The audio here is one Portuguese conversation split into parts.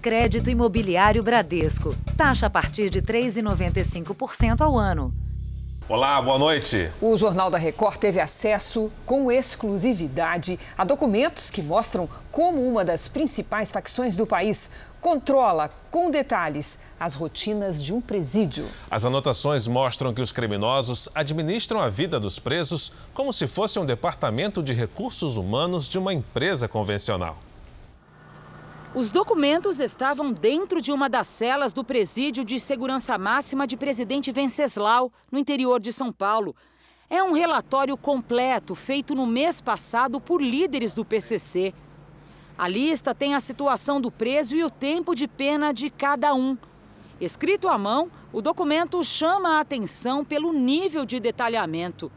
Crédito Imobiliário Bradesco. Taxa a partir de 3,95% ao ano. Olá, boa noite. O Jornal da Record teve acesso com exclusividade a documentos que mostram como uma das principais facções do país controla com detalhes as rotinas de um presídio. As anotações mostram que os criminosos administram a vida dos presos como se fosse um departamento de recursos humanos de uma empresa convencional. Os documentos estavam dentro de uma das celas do presídio de segurança máxima de Presidente Venceslau, no interior de São Paulo. É um relatório completo feito no mês passado por líderes do PCC. A lista tem a situação do preso e o tempo de pena de cada um. Escrito à mão, o documento chama a atenção pelo nível de detalhamento.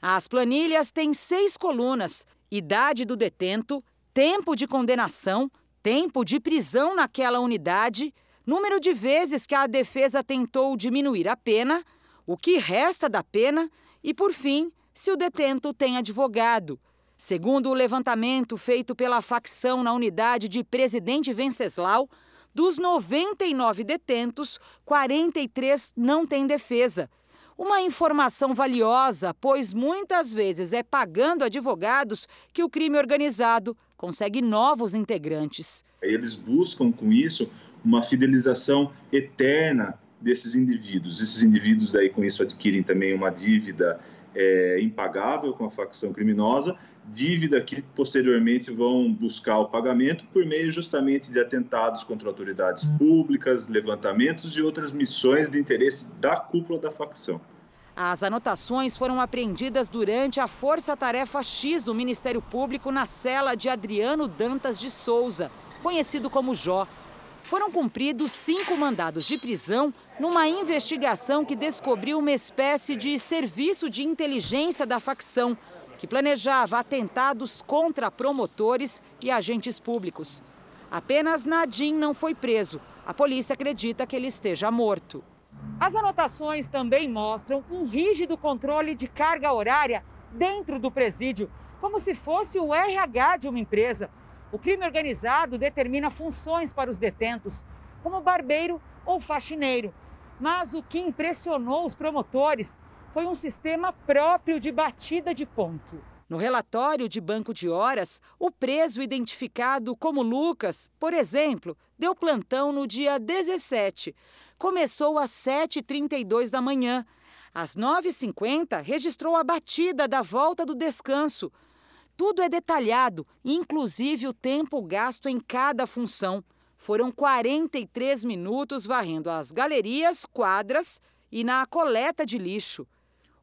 As planilhas têm seis colunas: idade do detento, tempo de condenação, tempo de prisão naquela unidade, número de vezes que a defesa tentou diminuir a pena, o que resta da pena e, por fim, se o detento tem advogado. Segundo o levantamento feito pela facção na unidade de Presidente Venceslau, dos 99 detentos, 43 não têm defesa. Uma informação valiosa, pois muitas vezes é pagando advogados que o crime organizado consegue novos integrantes. Eles buscam com isso uma fidelização eterna desses indivíduos. Esses indivíduos daí com isso adquirem também uma dívida é, impagável com a facção criminosa, dívida que posteriormente vão buscar o pagamento por meio justamente de atentados contra autoridades públicas, levantamentos e outras missões de interesse da cúpula da facção. As anotações foram apreendidas durante a Força Tarefa X do Ministério Público na cela de Adriano Dantas de Souza, conhecido como Jó. Foram cumpridos cinco mandados de prisão numa investigação que descobriu uma espécie de serviço de inteligência da facção, que planejava atentados contra promotores e agentes públicos. Apenas Nadim não foi preso. A polícia acredita que ele esteja morto. As anotações também mostram um rígido controle de carga horária dentro do presídio, como se fosse o RH de uma empresa. O crime organizado determina funções para os detentos, como barbeiro ou faxineiro. Mas o que impressionou os promotores foi um sistema próprio de batida de ponto. No relatório de banco de horas, o preso identificado como Lucas, por exemplo, deu plantão no dia 17 começou às 7h32 da manhã. Às 9h50, registrou a batida da volta do descanso. Tudo é detalhado, inclusive o tempo gasto em cada função. Foram 43 minutos varrendo as galerias, quadras e na coleta de lixo.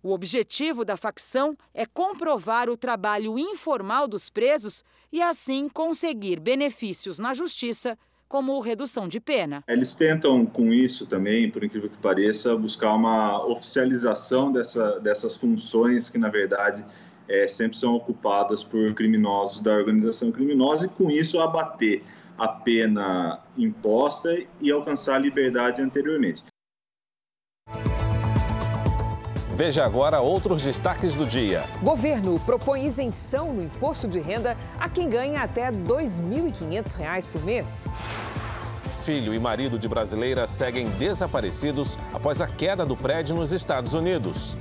O objetivo da facção é comprovar o trabalho informal dos presos e, assim, conseguir benefícios na justiça como redução de pena. Eles tentam, com isso também, por incrível que pareça, buscar uma oficialização dessa, dessas funções que, na verdade, é, sempre são ocupadas por criminosos da organização criminosa e, com isso, abater a pena imposta e alcançar a liberdade anteriormente. Veja agora outros destaques do dia. Governo propõe isenção no imposto de renda a quem ganha até R$ 2.500 por mês. Filho e marido de brasileira seguem desaparecidos após a queda do prédio nos Estados Unidos.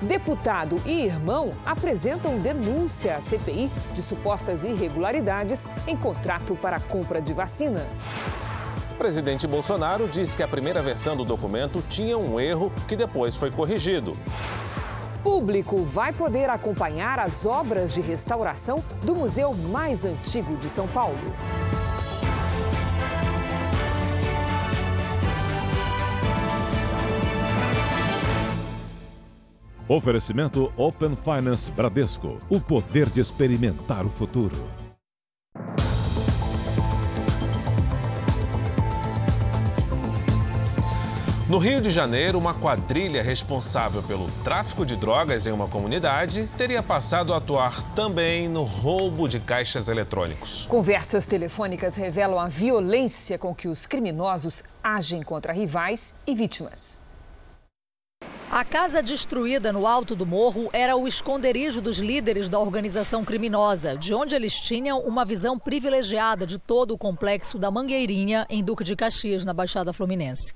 Deputado e irmão apresentam denúncia à CPI de supostas irregularidades em contrato para a compra de vacina presidente Bolsonaro diz que a primeira versão do documento tinha um erro que depois foi corrigido. Público vai poder acompanhar as obras de restauração do museu mais antigo de São Paulo. Oferecimento Open Finance Bradesco. O poder de experimentar o futuro. No Rio de Janeiro, uma quadrilha responsável pelo tráfico de drogas em uma comunidade teria passado a atuar também no roubo de caixas eletrônicos. Conversas telefônicas revelam a violência com que os criminosos agem contra rivais e vítimas. A casa destruída no alto do morro era o esconderijo dos líderes da organização criminosa, de onde eles tinham uma visão privilegiada de todo o complexo da Mangueirinha, em Duque de Caxias, na Baixada Fluminense.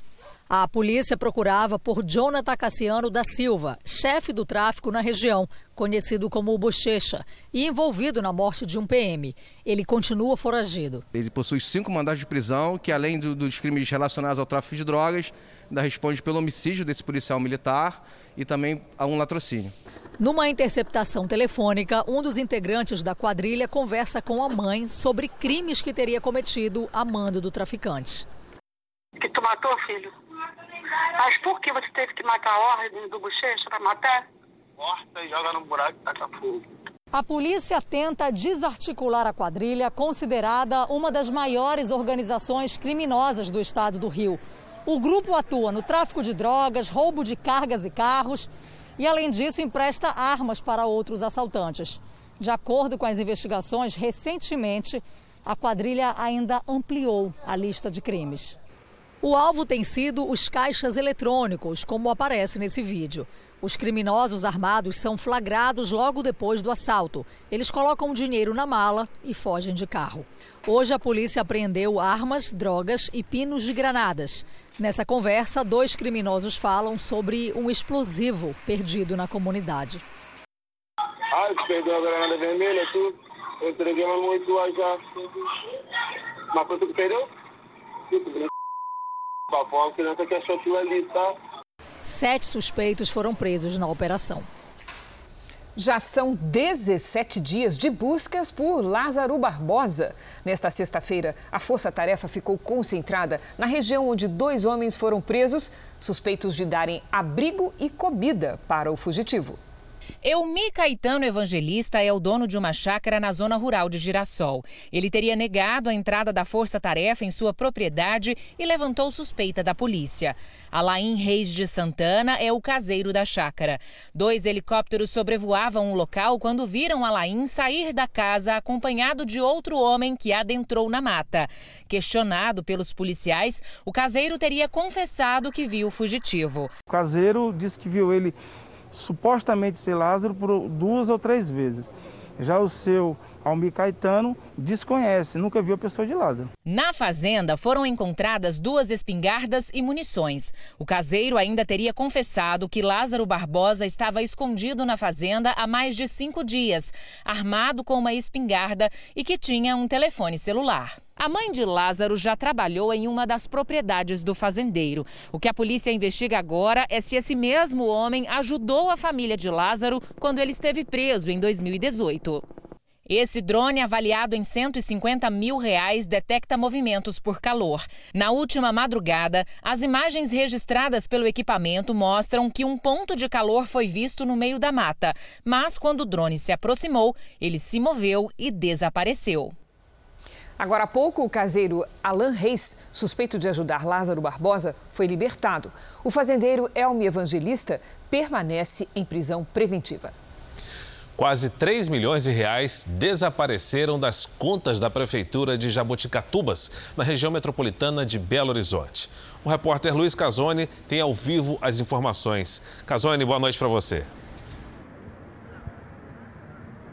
A polícia procurava por Jonathan Cassiano da Silva, chefe do tráfico na região, conhecido como o Bochecha, e envolvido na morte de um PM. Ele continua foragido. Ele possui cinco mandados de prisão, que além do, dos crimes relacionados ao tráfico de drogas, ainda responde pelo homicídio desse policial militar e também a um latrocínio. Numa interceptação telefônica, um dos integrantes da quadrilha conversa com a mãe sobre crimes que teria cometido a mando do traficante. Que tu matou, filho? Mas por que você teve que matar a ordem do bochecha para matar? Morta e joga no buraco e taca fogo. A polícia tenta desarticular a quadrilha, considerada uma das maiores organizações criminosas do estado do Rio. O grupo atua no tráfico de drogas, roubo de cargas e carros e, além disso, empresta armas para outros assaltantes. De acordo com as investigações, recentemente, a quadrilha ainda ampliou a lista de crimes. O alvo tem sido os caixas eletrônicos, como aparece nesse vídeo. Os criminosos armados são flagrados logo depois do assalto. Eles colocam o dinheiro na mala e fogem de carro. Hoje a polícia apreendeu armas, drogas e pinos de granadas. Nessa conversa, dois criminosos falam sobre um explosivo perdido na comunidade. Ah, perdeu a granada vermelha, tu? Eu entreguei uma muito já. Mas tu que perdeu? Criança que achou aquilo ali, tá? Sete suspeitos foram presos na operação. Já são 17 dias de buscas por Lázaro Barbosa. Nesta sexta-feira, a força-tarefa ficou concentrada na região onde dois homens foram presos, suspeitos de darem abrigo e comida para o fugitivo. Eumi Caetano Evangelista é o dono de uma chácara na zona rural de Girassol. Ele teria negado a entrada da força-tarefa em sua propriedade e levantou suspeita da polícia. Alain Reis de Santana é o caseiro da chácara. Dois helicópteros sobrevoavam o local quando viram Alain sair da casa acompanhado de outro homem que adentrou na mata. Questionado pelos policiais, o caseiro teria confessado que viu o fugitivo. O caseiro disse que viu ele supostamente ser Lázaro por duas ou três vezes. Já o seu Almir Caetano desconhece, nunca viu a pessoa de Lázaro. Na fazenda foram encontradas duas espingardas e munições. O caseiro ainda teria confessado que Lázaro Barbosa estava escondido na fazenda há mais de cinco dias, armado com uma espingarda e que tinha um telefone celular. A mãe de Lázaro já trabalhou em uma das propriedades do fazendeiro. O que a polícia investiga agora é se esse mesmo homem ajudou a família de Lázaro quando ele esteve preso em 2018. Esse drone, avaliado em 150 mil reais, detecta movimentos por calor. Na última madrugada, as imagens registradas pelo equipamento mostram que um ponto de calor foi visto no meio da mata. Mas quando o drone se aproximou, ele se moveu e desapareceu. Agora há pouco, o caseiro Alan Reis, suspeito de ajudar Lázaro Barbosa, foi libertado. O fazendeiro Elmi Evangelista permanece em prisão preventiva. Quase 3 milhões de reais desapareceram das contas da Prefeitura de Jaboticatubas, na região metropolitana de Belo Horizonte. O repórter Luiz Casoni tem ao vivo as informações. Casoni, boa noite para você.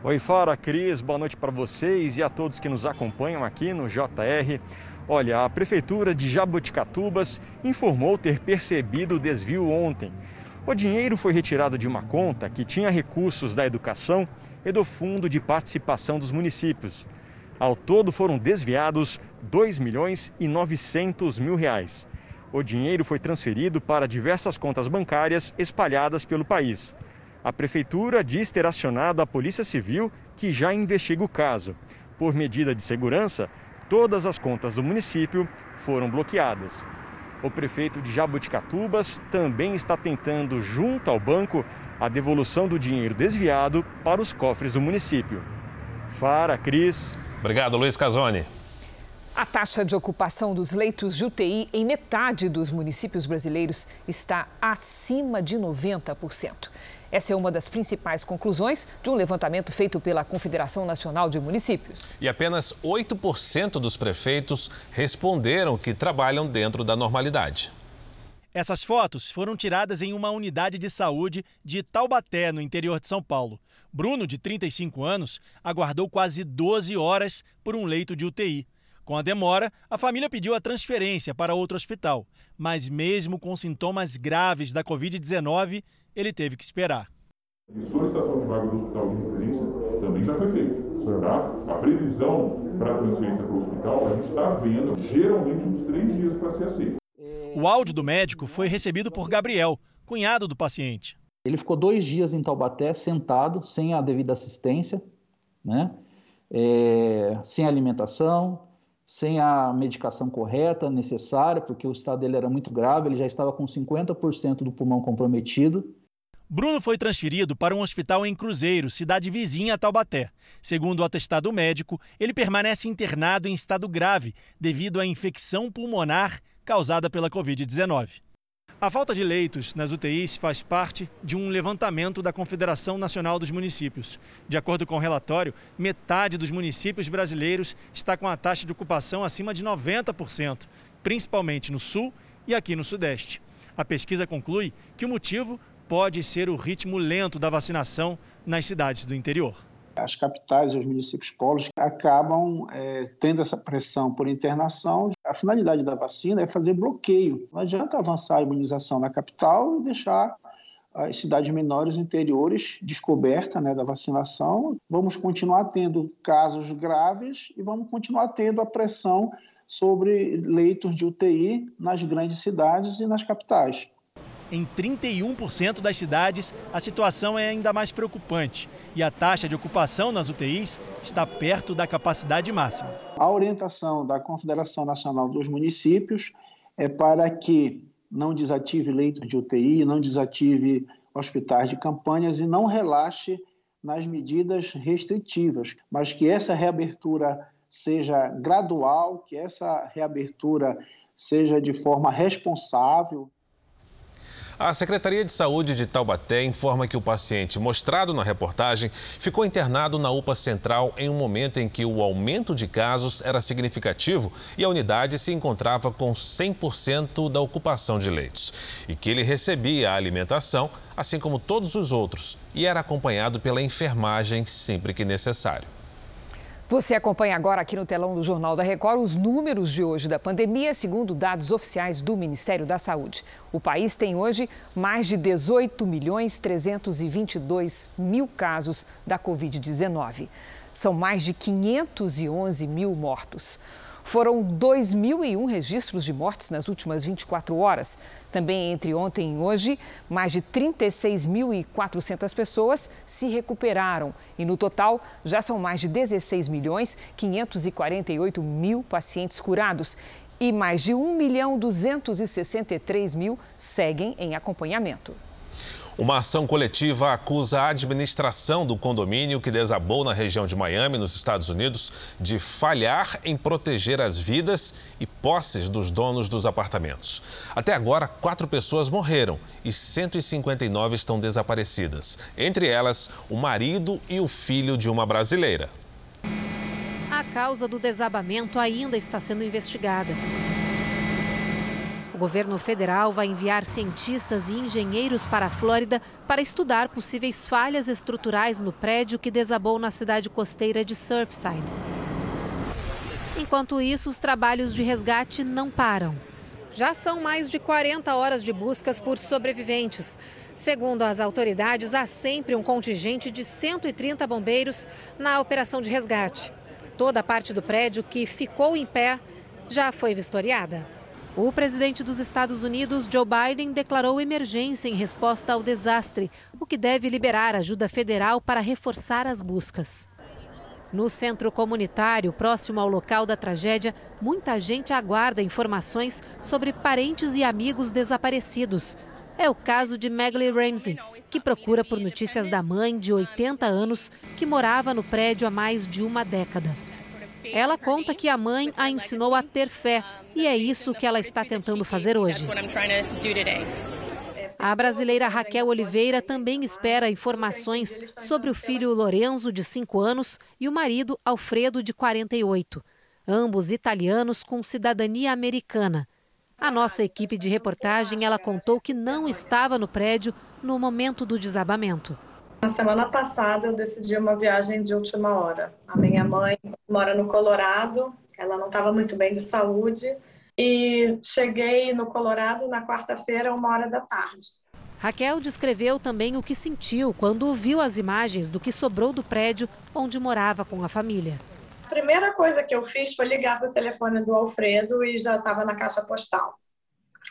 Oi, Fara, Cris, boa noite para vocês e a todos que nos acompanham aqui no JR. Olha, a Prefeitura de Jaboticatubas informou ter percebido o desvio ontem. O dinheiro foi retirado de uma conta que tinha recursos da educação e do Fundo de Participação dos Municípios. Ao todo foram desviados 2 milhões e 900 mil reais. O dinheiro foi transferido para diversas contas bancárias espalhadas pelo país. A Prefeitura diz ter acionado a Polícia Civil, que já investiga o caso. Por medida de segurança, todas as contas do município foram bloqueadas. O prefeito de Jabuticatubas também está tentando, junto ao banco, a devolução do dinheiro desviado para os cofres do município. Fara, Cris. Obrigado, Luiz Casoni. A taxa de ocupação dos leitos de UTI em metade dos municípios brasileiros está acima de 90%. Essa é uma das principais conclusões de um levantamento feito pela Confederação Nacional de Municípios. E apenas 8% dos prefeitos responderam que trabalham dentro da normalidade. Essas fotos foram tiradas em uma unidade de saúde de Taubaté, no interior de São Paulo. Bruno, de 35 anos, aguardou quase 12 horas por um leito de UTI. Com a demora, a família pediu a transferência para outro hospital, mas mesmo com sintomas graves da Covid-19, ele teve que esperar. A solicitação de vaga do hospital de referência também já foi feita. Tá? A previsão para a transferência para o hospital, a gente está vendo geralmente uns três dias para ser aceito. O áudio do médico foi recebido por Gabriel, cunhado do paciente. Ele ficou dois dias em Taubaté, sentado, sem a devida assistência, né? É, sem alimentação, sem a medicação correta, necessária, porque o estado dele era muito grave, ele já estava com 50% do pulmão comprometido. Bruno foi transferido para um hospital em Cruzeiro, cidade vizinha a Taubaté. Segundo o atestado médico, ele permanece internado em estado grave devido à infecção pulmonar causada pela Covid-19. A falta de leitos nas UTIs faz parte de um levantamento da Confederação Nacional dos Municípios. De acordo com o relatório, metade dos municípios brasileiros está com a taxa de ocupação acima de 90%, principalmente no sul e aqui no sudeste. A pesquisa conclui que o motivo pode ser o ritmo lento da vacinação nas cidades do interior as capitais e os municípios polos acabam é, tendo essa pressão por internação. A finalidade da vacina é fazer bloqueio. Não adianta avançar a imunização na capital e deixar as cidades menores interiores descoberta né, da vacinação. Vamos continuar tendo casos graves e vamos continuar tendo a pressão sobre leitos de UTI nas grandes cidades e nas capitais. Em 31% das cidades, a situação é ainda mais preocupante e a taxa de ocupação nas UTIs está perto da capacidade máxima. A orientação da Confederação Nacional dos Municípios é para que não desative leitos de UTI, não desative hospitais de campanhas e não relaxe nas medidas restritivas, mas que essa reabertura seja gradual, que essa reabertura seja de forma responsável. A Secretaria de Saúde de Taubaté informa que o paciente mostrado na reportagem ficou internado na UPA Central em um momento em que o aumento de casos era significativo e a unidade se encontrava com 100% da ocupação de leitos. E que ele recebia a alimentação, assim como todos os outros, e era acompanhado pela enfermagem sempre que necessário. Você acompanha agora aqui no telão do Jornal da Record os números de hoje da pandemia, segundo dados oficiais do Ministério da Saúde. O país tem hoje mais de 18 milhões 322 mil casos da Covid-19. São mais de 511 mil mortos. Foram 2.001 registros de mortes nas últimas 24 horas. Também entre ontem e hoje, mais de 36.400 pessoas se recuperaram. E no total, já são mais de 16 milhões 548 mil pacientes curados. E mais de 1 milhão 263 mil seguem em acompanhamento. Uma ação coletiva acusa a administração do condomínio que desabou na região de Miami, nos Estados Unidos, de falhar em proteger as vidas e posses dos donos dos apartamentos. Até agora, quatro pessoas morreram e 159 estão desaparecidas. Entre elas, o marido e o filho de uma brasileira. A causa do desabamento ainda está sendo investigada governo federal vai enviar cientistas e engenheiros para a Flórida para estudar possíveis falhas estruturais no prédio que desabou na cidade costeira de Surfside. Enquanto isso, os trabalhos de resgate não param. Já são mais de 40 horas de buscas por sobreviventes. Segundo as autoridades, há sempre um contingente de 130 bombeiros na operação de resgate. Toda a parte do prédio que ficou em pé já foi vistoriada. O presidente dos Estados Unidos, Joe Biden, declarou emergência em resposta ao desastre, o que deve liberar ajuda federal para reforçar as buscas. No centro comunitário, próximo ao local da tragédia, muita gente aguarda informações sobre parentes e amigos desaparecidos. É o caso de Megley Ramsey, que procura por notícias da mãe de 80 anos que morava no prédio há mais de uma década. Ela conta que a mãe a ensinou a ter fé e é isso que ela está tentando fazer hoje. A brasileira Raquel Oliveira também espera informações sobre o filho Lorenzo, de 5 anos, e o marido Alfredo, de 48. Ambos italianos com cidadania americana. A nossa equipe de reportagem, ela contou que não estava no prédio no momento do desabamento. Na semana passada eu decidi uma viagem de última hora. A minha mãe mora no Colorado, ela não estava muito bem de saúde e cheguei no Colorado na quarta-feira, uma hora da tarde. Raquel descreveu também o que sentiu quando viu as imagens do que sobrou do prédio onde morava com a família. A primeira coisa que eu fiz foi ligar para o telefone do Alfredo e já estava na caixa postal.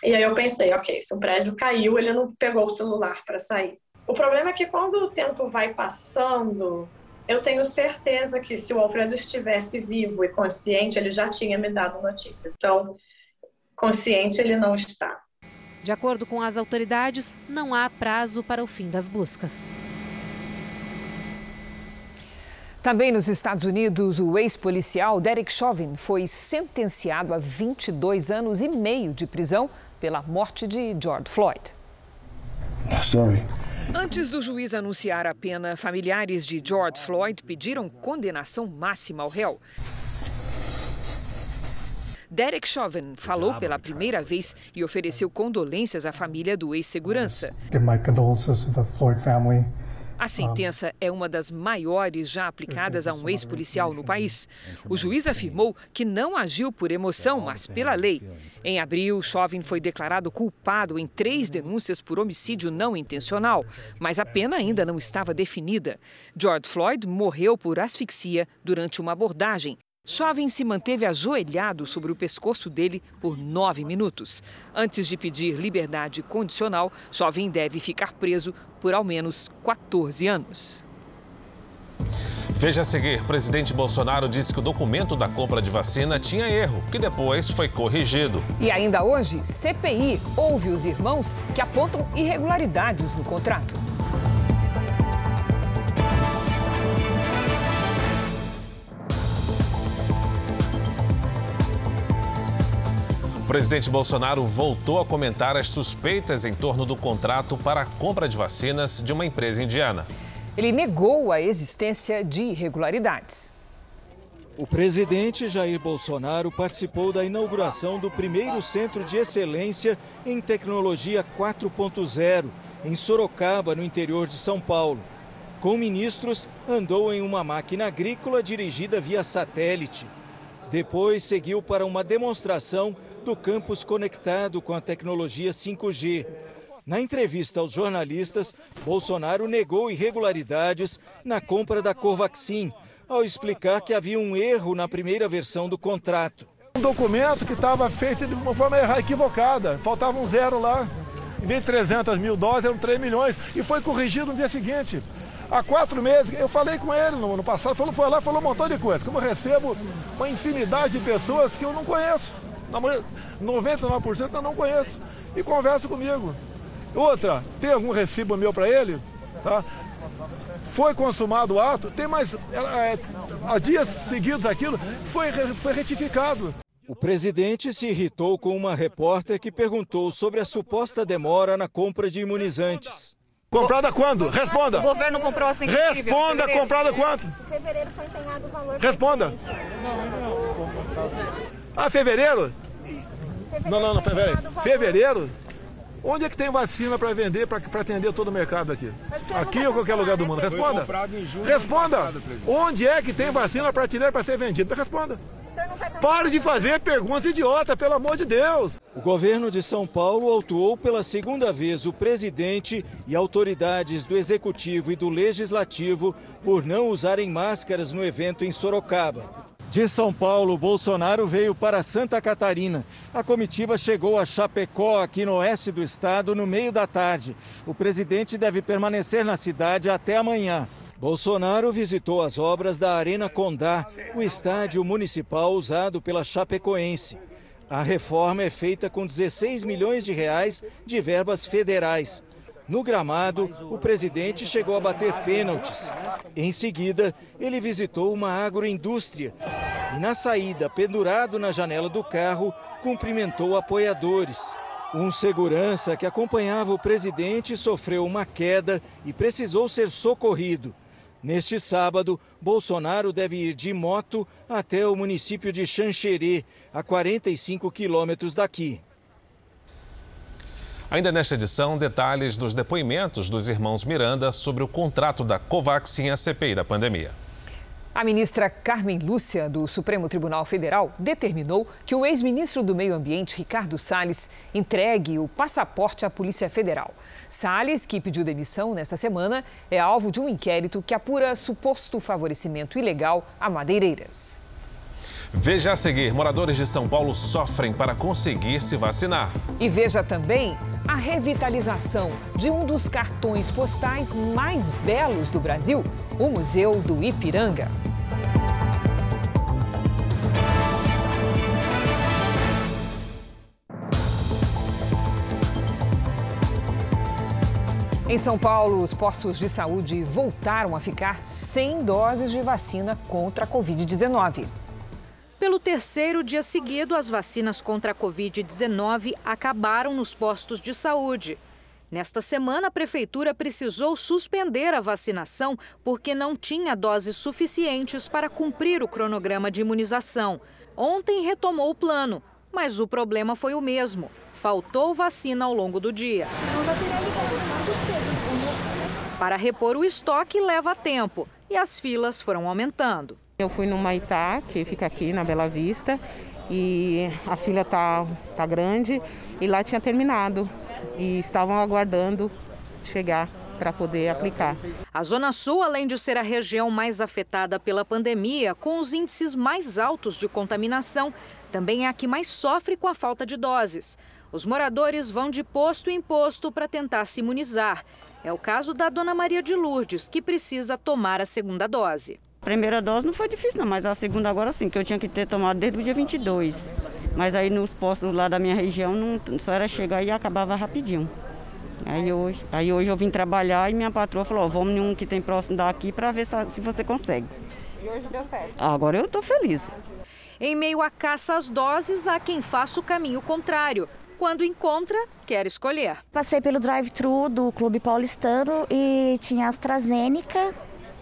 E aí eu pensei, ok, se o prédio caiu, ele não pegou o celular para sair. O problema é que quando o tempo vai passando, eu tenho certeza que se o Alfredo estivesse vivo e consciente, ele já tinha me dado notícias. Então, consciente ele não está. De acordo com as autoridades, não há prazo para o fim das buscas. Também nos Estados Unidos, o ex-policial Derek Chauvin foi sentenciado a 22 anos e meio de prisão pela morte de George Floyd. Sorry. Antes do juiz anunciar a pena, familiares de George Floyd pediram condenação máxima ao réu. Derek Chauvin falou pela primeira vez e ofereceu condolências à família do ex-segurança. A sentença é uma das maiores já aplicadas a um ex-policial no país. O juiz afirmou que não agiu por emoção, mas pela lei. Em abril, Chauvin foi declarado culpado em três denúncias por homicídio não intencional, mas a pena ainda não estava definida. George Floyd morreu por asfixia durante uma abordagem Chauvin se manteve ajoelhado sobre o pescoço dele por nove minutos. Antes de pedir liberdade condicional, Chauvin deve ficar preso por ao menos 14 anos. Veja a seguir: presidente Bolsonaro disse que o documento da compra de vacina tinha erro, que depois foi corrigido. E ainda hoje, CPI ouve os irmãos que apontam irregularidades no contrato. Presidente Bolsonaro voltou a comentar as suspeitas em torno do contrato para a compra de vacinas de uma empresa indiana. Ele negou a existência de irregularidades. O presidente Jair Bolsonaro participou da inauguração do primeiro centro de excelência em tecnologia 4.0, em Sorocaba, no interior de São Paulo. Com ministros, andou em uma máquina agrícola dirigida via satélite. Depois seguiu para uma demonstração do campus conectado com a tecnologia 5G. Na entrevista aos jornalistas, Bolsonaro negou irregularidades na compra da Covaxin, ao explicar que havia um erro na primeira versão do contrato. Um documento que estava feito de uma forma equivocada, faltava um zero lá. Em vez de 300 mil doses, eram 3 milhões, e foi corrigido no dia seguinte. Há quatro meses, eu falei com ele no ano passado, falou, foi lá, falou um montão de coisa. Como eu recebo uma infinidade de pessoas que eu não conheço. 99% eu não conheço. E conversa comigo. Outra, tem algum recibo meu para ele? Tá? Foi consumado o ato, tem mais. É, há dias seguidos aquilo, foi, foi retificado. O presidente se irritou com uma repórter que perguntou sobre a suposta demora na compra de imunizantes. Comprada quando? Responda. O governo comprou assim. Responda, comprada quanto? Fevereiro foi empenhado o valor. Responda. Ah, fevereiro? Não, não, não, peraí. Fevereiro? Onde é que tem vacina para vender, para atender todo o mercado aqui? Aqui ou qualquer lugar do mundo? Responda. Responda. Onde é que tem vacina para tirar para ser vendida? Responda. Pare de fazer perguntas idiota, pelo amor de Deus. O governo de São Paulo autuou pela segunda vez o presidente e autoridades do executivo e do legislativo por não usarem máscaras no evento em Sorocaba. De São Paulo, Bolsonaro veio para Santa Catarina. A comitiva chegou a Chapecó, aqui no oeste do estado, no meio da tarde. O presidente deve permanecer na cidade até amanhã. Bolsonaro visitou as obras da Arena Condá, o estádio municipal usado pela Chapecoense. A reforma é feita com 16 milhões de reais de verbas federais. No gramado, o presidente chegou a bater pênaltis. Em seguida, ele visitou uma agroindústria e, na saída, pendurado na janela do carro, cumprimentou apoiadores. Um segurança que acompanhava o presidente sofreu uma queda e precisou ser socorrido. Neste sábado, Bolsonaro deve ir de moto até o município de Xanxerê, a 45 quilômetros daqui. Ainda nesta edição, detalhes dos depoimentos dos irmãos Miranda sobre o contrato da Covax em a CPI da pandemia. A ministra Carmen Lúcia, do Supremo Tribunal Federal, determinou que o ex-ministro do Meio Ambiente, Ricardo Salles, entregue o passaporte à Polícia Federal. Salles, que pediu demissão nesta semana, é alvo de um inquérito que apura suposto favorecimento ilegal a madeireiras. Veja a seguir: moradores de São Paulo sofrem para conseguir se vacinar. E veja também a revitalização de um dos cartões postais mais belos do Brasil, o Museu do Ipiranga. Em São Paulo, os postos de saúde voltaram a ficar sem doses de vacina contra a Covid-19. Pelo terceiro dia seguido, as vacinas contra a Covid-19 acabaram nos postos de saúde. Nesta semana, a Prefeitura precisou suspender a vacinação porque não tinha doses suficientes para cumprir o cronograma de imunização. Ontem retomou o plano, mas o problema foi o mesmo: faltou vacina ao longo do dia. Para repor o estoque leva tempo e as filas foram aumentando. Eu fui no Maitá, que fica aqui na Bela Vista, e a fila tá, tá grande e lá tinha terminado e estavam aguardando chegar para poder aplicar. A Zona Sul, além de ser a região mais afetada pela pandemia, com os índices mais altos de contaminação, também é a que mais sofre com a falta de doses. Os moradores vão de posto em posto para tentar se imunizar. É o caso da Dona Maria de Lourdes, que precisa tomar a segunda dose. A primeira dose não foi difícil, não, mas a segunda agora sim, que eu tinha que ter tomado desde o dia 22. Mas aí nos postos lá da minha região não, só era chegar e acabava rapidinho. Aí hoje, aí hoje eu vim trabalhar e minha patroa falou: vamos em um que tem próximo daqui para ver se você consegue. E hoje deu certo. Agora eu estou feliz. Em meio à caça às doses, há quem faça o caminho contrário. Quando encontra, quer escolher. Passei pelo drive-thru do Clube Paulistano e tinha AstraZeneca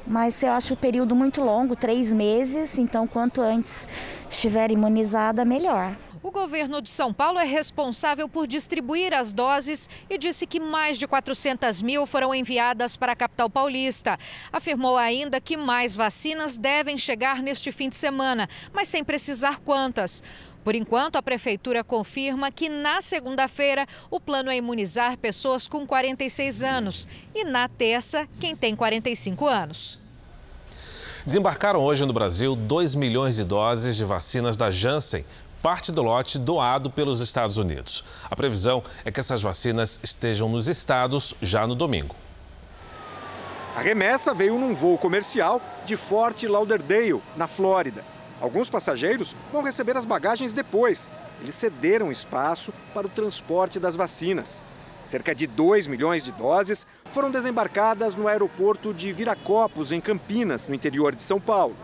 mas eu acho o período muito longo, três meses, então quanto antes estiver imunizada, melhor. O governo de São Paulo é responsável por distribuir as doses e disse que mais de 400 mil foram enviadas para a capital paulista. Afirmou ainda que mais vacinas devem chegar neste fim de semana, mas sem precisar quantas. Por enquanto, a prefeitura confirma que na segunda-feira o plano é imunizar pessoas com 46 anos e na terça quem tem 45 anos. Desembarcaram hoje no Brasil 2 milhões de doses de vacinas da Janssen, parte do lote doado pelos Estados Unidos. A previsão é que essas vacinas estejam nos estados já no domingo. A remessa veio num voo comercial de Fort Lauderdale, na Flórida. Alguns passageiros vão receber as bagagens depois. Eles cederam espaço para o transporte das vacinas. Cerca de 2 milhões de doses foram desembarcadas no aeroporto de Viracopos, em Campinas, no interior de São Paulo.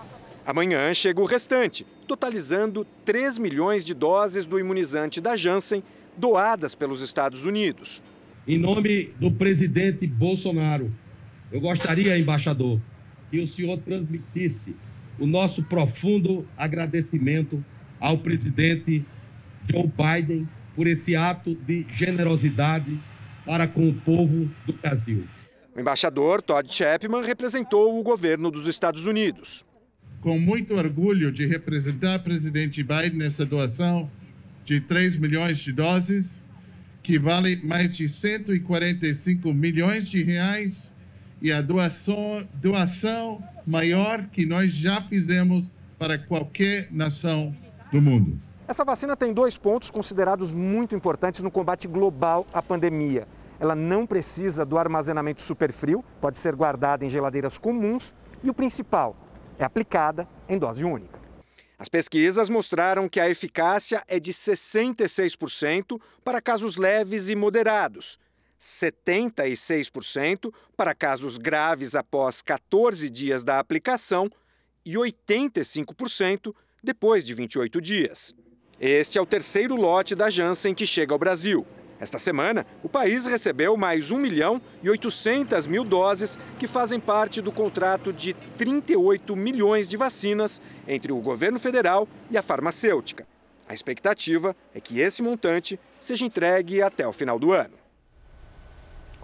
Amanhã chega o restante, totalizando 3 milhões de doses do imunizante da Janssen doadas pelos Estados Unidos. Em nome do presidente Bolsonaro, eu gostaria, embaixador, que o senhor transmitisse o nosso profundo agradecimento ao presidente Joe Biden por esse ato de generosidade para com o povo do Brasil. O embaixador Todd Chapman representou o governo dos Estados Unidos. Com muito orgulho de representar o presidente Biden nessa doação de 3 milhões de doses, que vale mais de 145 milhões de reais, e a doação, doação maior que nós já fizemos para qualquer nação do mundo. Essa vacina tem dois pontos considerados muito importantes no combate global à pandemia. Ela não precisa do armazenamento superfrio, pode ser guardada em geladeiras comuns e o principal, é aplicada em dose única. As pesquisas mostraram que a eficácia é de 66% para casos leves e moderados 76% para casos graves após 14 dias da aplicação e 85% depois de 28 dias. Este é o terceiro lote da Janssen que chega ao Brasil. Esta semana, o país recebeu mais 1 milhão e 800 mil doses que fazem parte do contrato de 38 milhões de vacinas entre o governo federal e a farmacêutica. A expectativa é que esse montante seja entregue até o final do ano.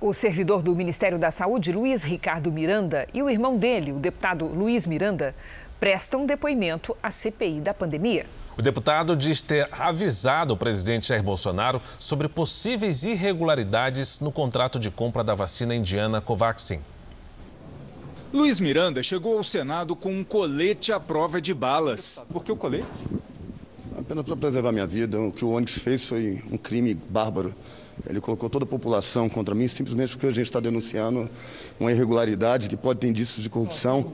O servidor do Ministério da Saúde, Luiz Ricardo Miranda, e o irmão dele, o deputado Luiz Miranda, prestam depoimento à CPI da pandemia. O deputado diz ter avisado o presidente Jair Bolsonaro sobre possíveis irregularidades no contrato de compra da vacina indiana Covaxin. Luiz Miranda chegou ao Senado com um colete à prova de balas. Por que o colete? Apenas para preservar minha vida. O que o Onyx fez foi um crime bárbaro. Ele colocou toda a população contra mim simplesmente porque a gente está denunciando uma irregularidade que pode ter indícios de corrupção.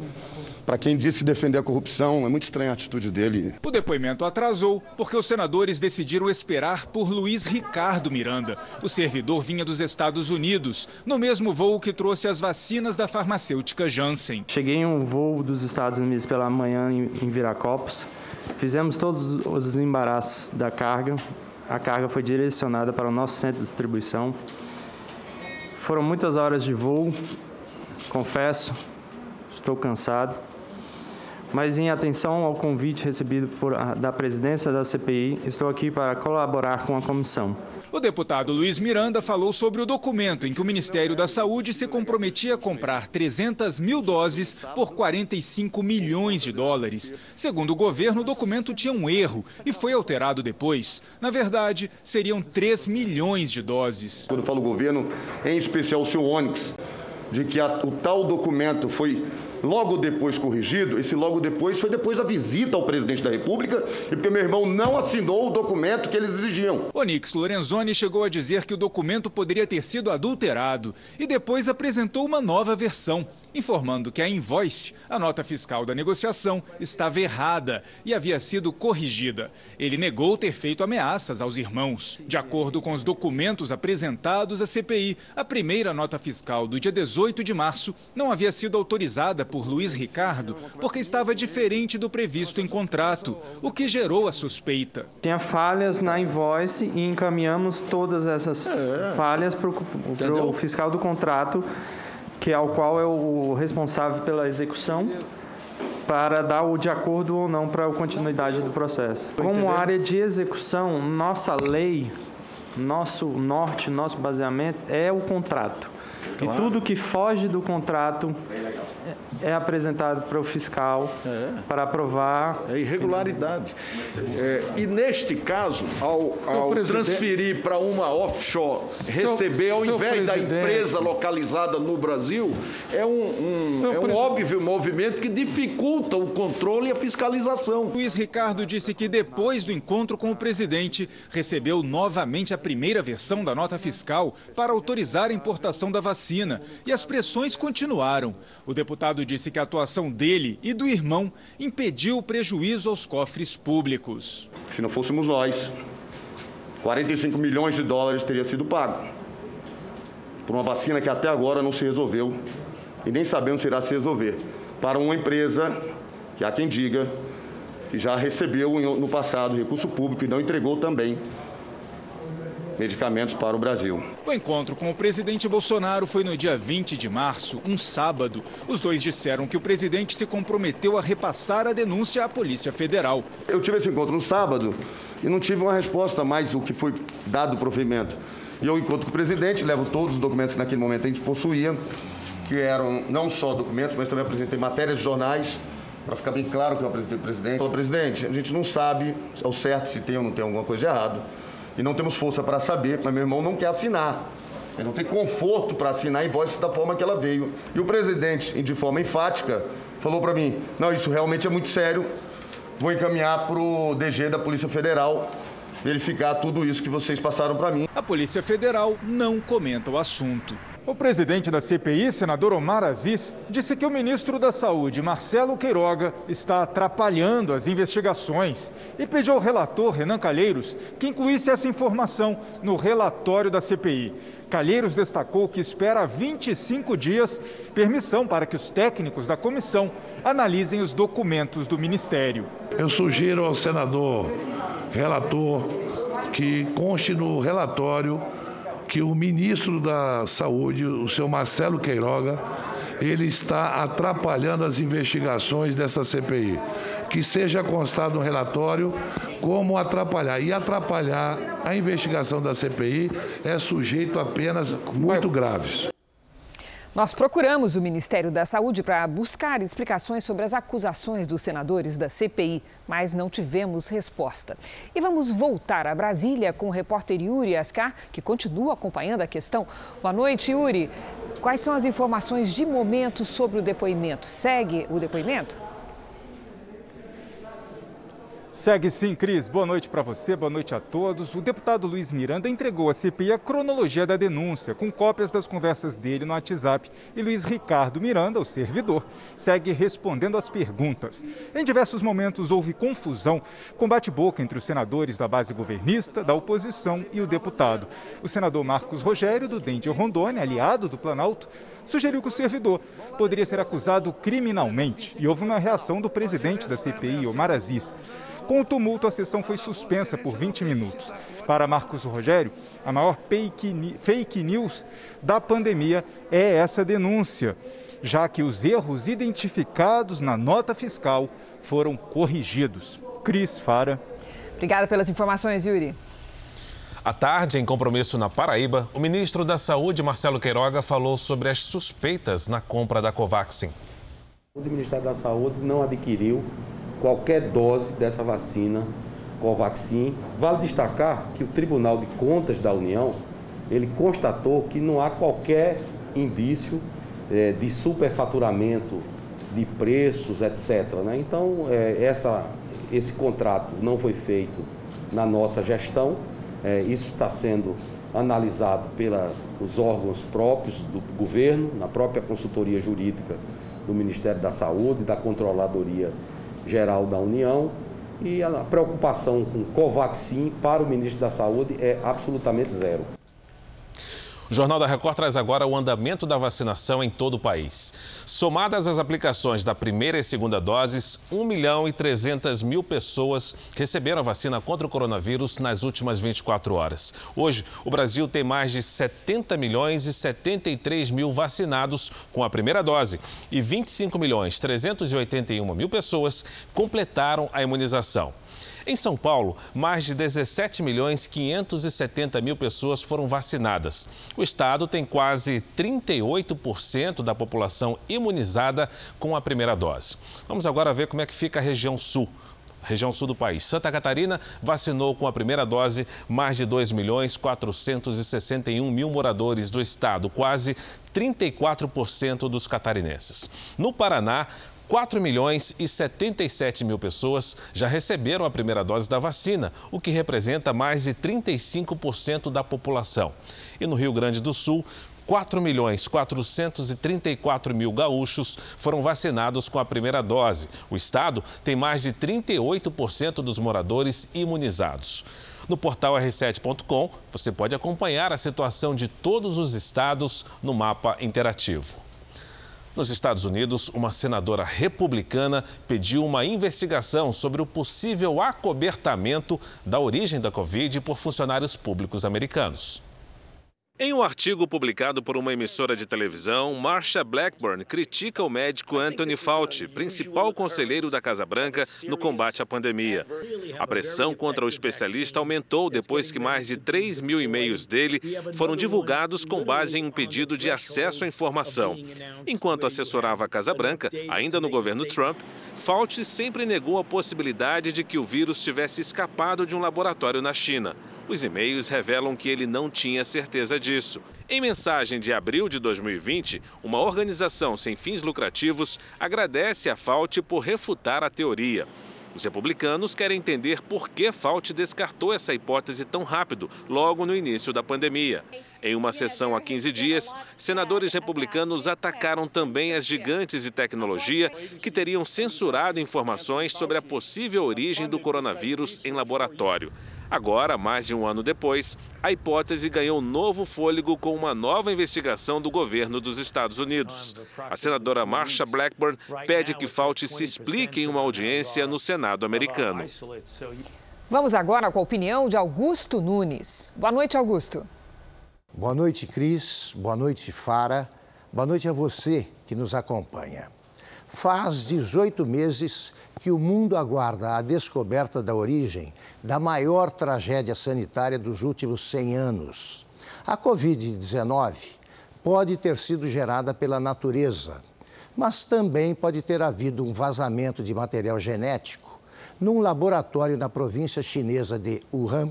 Para quem disse defender a corrupção, é muito estranha a atitude dele. O depoimento atrasou porque os senadores decidiram esperar por Luiz Ricardo Miranda. O servidor vinha dos Estados Unidos, no mesmo voo que trouxe as vacinas da farmacêutica Janssen. Cheguei em um voo dos Estados Unidos pela manhã em Viracopos. Fizemos todos os embaraços da carga, a carga foi direcionada para o nosso centro de distribuição. Foram muitas horas de voo, confesso, estou cansado. Mas em atenção ao convite recebido por, da presidência da CPI, estou aqui para colaborar com a comissão. O deputado Luiz Miranda falou sobre o documento em que o Ministério da Saúde se comprometia a comprar 300 mil doses por 45 milhões de dólares. Segundo o governo, o documento tinha um erro e foi alterado depois. Na verdade, seriam 3 milhões de doses. Quando eu falo governo, em especial o seu Onyx, de que a, o tal documento foi logo depois corrigido, esse logo depois foi depois da visita ao presidente da República e porque meu irmão não assinou o documento que eles exigiam. Onix Lorenzoni chegou a dizer que o documento poderia ter sido adulterado e depois apresentou uma nova versão, informando que a invoice, a nota fiscal da negociação, estava errada e havia sido corrigida. Ele negou ter feito ameaças aos irmãos. De acordo com os documentos apresentados à CPI, a primeira nota fiscal do dia 18 de março não havia sido autorizada por Luiz Ricardo porque estava diferente do previsto em contrato, o que gerou a suspeita. Tinha falhas na invoice e encaminhamos todas essas é. falhas para o fiscal do contrato, que é ao qual é o responsável pela execução para dar o de acordo ou não para a continuidade do processo. Como área de execução, nossa lei, nosso norte, nosso baseamento é o contrato. Claro. E tudo que foge do contrato é apresentado para o fiscal é. para aprovar. É irregularidade. É, e neste caso, ao, ao transferir para uma offshore, receber ao invés da empresa localizada no Brasil, é um, um é um óbvio movimento que dificulta o controle e a fiscalização. Luiz Ricardo disse que depois do encontro com o presidente, recebeu novamente a primeira versão da nota fiscal para autorizar a importação da vacina e as pressões continuaram. O deputado disse que a atuação dele e do irmão impediu o prejuízo aos cofres públicos. Se não fôssemos nós, 45 milhões de dólares teria sido pago por uma vacina que até agora não se resolveu e nem sabemos se irá se resolver para uma empresa que há quem diga que já recebeu no passado recurso público e não entregou também medicamentos para o Brasil. O encontro com o presidente Bolsonaro foi no dia 20 de março, um sábado. Os dois disseram que o presidente se comprometeu a repassar a denúncia à Polícia Federal. Eu tive esse encontro no sábado e não tive uma resposta mais do que foi dado o provimento. E eu encontro com o presidente, levo todos os documentos que naquele momento a gente possuía, que eram não só documentos, mas também apresentei matérias de jornais, para ficar bem claro que eu apresentei o presidente. Falei, presidente, a gente não sabe ao certo se tem ou não tem alguma coisa de errado e não temos força para saber, mas meu irmão não quer assinar. Ele não tem conforto para assinar a invoice da forma que ela veio. E o presidente, de forma enfática, falou para mim: não, isso realmente é muito sério, vou encaminhar para o DG da Polícia Federal verificar tudo isso que vocês passaram para mim. A Polícia Federal não comenta o assunto. O presidente da CPI, senador Omar Aziz, disse que o ministro da Saúde, Marcelo Queiroga, está atrapalhando as investigações e pediu ao relator, Renan Calheiros, que incluísse essa informação no relatório da CPI. Calheiros destacou que espera 25 dias permissão para que os técnicos da comissão analisem os documentos do ministério. Eu sugiro ao senador relator que conste no relatório que o ministro da Saúde, o senhor Marcelo Queiroga, ele está atrapalhando as investigações dessa CPI. Que seja constado no relatório como atrapalhar. E atrapalhar a investigação da CPI é sujeito a penas muito graves. Nós procuramos o Ministério da Saúde para buscar explicações sobre as acusações dos senadores da CPI, mas não tivemos resposta. E vamos voltar a Brasília com o repórter Yuri Ascar, que continua acompanhando a questão. Boa noite, Yuri. Quais são as informações de momento sobre o depoimento? Segue o depoimento? Segue sim, Cris. Boa noite para você, boa noite a todos. O deputado Luiz Miranda entregou à CPI a cronologia da denúncia, com cópias das conversas dele no WhatsApp. E Luiz Ricardo Miranda, o servidor, segue respondendo às perguntas. Em diversos momentos houve confusão, combate-boca entre os senadores da base governista, da oposição e o deputado. O senador Marcos Rogério, do Dente Rondônia, aliado do Planalto, sugeriu que o servidor poderia ser acusado criminalmente. E houve uma reação do presidente da CPI, Omar Aziz. Com o tumulto, a sessão foi suspensa por 20 minutos. Para Marcos Rogério, a maior fake news da pandemia é essa denúncia, já que os erros identificados na nota fiscal foram corrigidos. Cris Fara. Obrigada pelas informações, Yuri. À tarde, em compromisso na Paraíba, o ministro da Saúde, Marcelo Queiroga, falou sobre as suspeitas na compra da Covaxin. O Ministério da Saúde não adquiriu qualquer dose dessa vacina Covaxin. Vale destacar que o Tribunal de Contas da União ele constatou que não há qualquer indício é, de superfaturamento de preços, etc. Né? Então, é, essa, esse contrato não foi feito na nossa gestão, é, isso está sendo analisado pelos órgãos próprios do governo, na própria consultoria jurídica do Ministério da Saúde, da Controladoria Geral da União. E a preocupação com Covaxin para o ministro da Saúde é absolutamente zero. O Jornal da Record traz agora o andamento da vacinação em todo o país. Somadas as aplicações da primeira e segunda doses, 1 milhão e 300 mil pessoas receberam a vacina contra o coronavírus nas últimas 24 horas. Hoje, o Brasil tem mais de 70 milhões e 73 mil vacinados com a primeira dose e 25 milhões 381 mil pessoas completaram a imunização. Em São Paulo, mais de 17 milhões 570 mil pessoas foram vacinadas. O estado tem quase 38% da população imunizada com a primeira dose. Vamos agora ver como é que fica a região sul região sul do país. Santa Catarina vacinou com a primeira dose mais de 2 milhões 461 mil moradores do estado, quase 34% dos catarinenses. No Paraná, 4 milhões e 77 mil pessoas já receberam a primeira dose da vacina, o que representa mais de 35% da população. E no Rio Grande do Sul, 4 milhões 434 mil gaúchos foram vacinados com a primeira dose. O estado tem mais de 38% dos moradores imunizados. No portal r7.com, você pode acompanhar a situação de todos os estados no mapa interativo. Nos Estados Unidos, uma senadora republicana pediu uma investigação sobre o possível acobertamento da origem da Covid por funcionários públicos americanos. Em um artigo publicado por uma emissora de televisão, Marsha Blackburn critica o médico Anthony Fauci, principal conselheiro da Casa Branca no combate à pandemia. A pressão contra o especialista aumentou depois que mais de 3 mil e-mails dele foram divulgados com base em um pedido de acesso à informação. Enquanto assessorava a Casa Branca, ainda no governo Trump, Fauci sempre negou a possibilidade de que o vírus tivesse escapado de um laboratório na China. Os e-mails revelam que ele não tinha certeza disso. Em mensagem de abril de 2020, uma organização sem fins lucrativos agradece a Fauci por refutar a teoria. Os republicanos querem entender por que Fauci descartou essa hipótese tão rápido, logo no início da pandemia. Em uma sessão há 15 dias, senadores republicanos atacaram também as gigantes de tecnologia que teriam censurado informações sobre a possível origem do coronavírus em laboratório. Agora, mais de um ano depois, a hipótese ganhou novo fôlego com uma nova investigação do governo dos Estados Unidos. A senadora Marsha Blackburn pede que Fauci se explique em uma audiência no Senado americano. Vamos agora com a opinião de Augusto Nunes. Boa noite, Augusto. Boa noite, Cris. Boa noite, Fara. Boa noite a você que nos acompanha. Faz 18 meses que o mundo aguarda a descoberta da origem da maior tragédia sanitária dos últimos 100 anos. A Covid-19 pode ter sido gerada pela natureza, mas também pode ter havido um vazamento de material genético num laboratório na província chinesa de Wuhan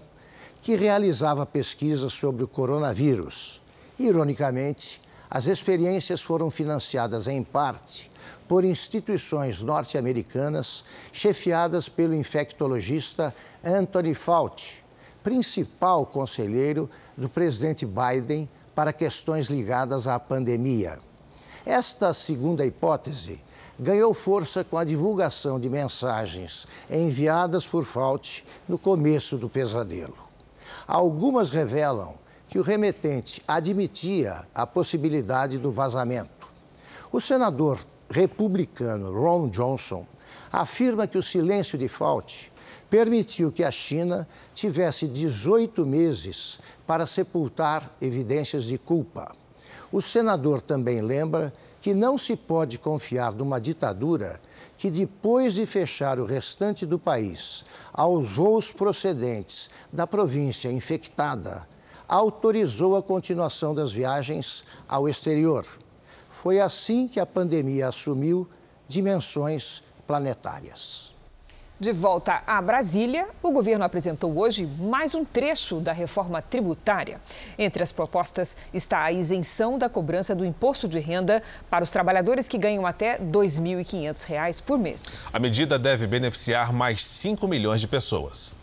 que realizava pesquisas sobre o coronavírus. Ironicamente, as experiências foram financiadas em parte por instituições norte-americanas chefiadas pelo infectologista Anthony Fauci, principal conselheiro do presidente Biden para questões ligadas à pandemia. Esta segunda hipótese ganhou força com a divulgação de mensagens enviadas por Fauci no começo do pesadelo. Algumas revelam que o remetente admitia a possibilidade do vazamento. O senador republicano Ron Johnson afirma que o silêncio de Fauci permitiu que a China tivesse 18 meses para sepultar evidências de culpa. O senador também lembra que não se pode confiar numa ditadura que, depois de fechar o restante do país aos voos procedentes da província infectada, autorizou a continuação das viagens ao exterior. Foi assim que a pandemia assumiu dimensões planetárias. De volta a Brasília, o governo apresentou hoje mais um trecho da reforma tributária. Entre as propostas está a isenção da cobrança do imposto de renda para os trabalhadores que ganham até R$ 2.500 por mês. A medida deve beneficiar mais 5 milhões de pessoas.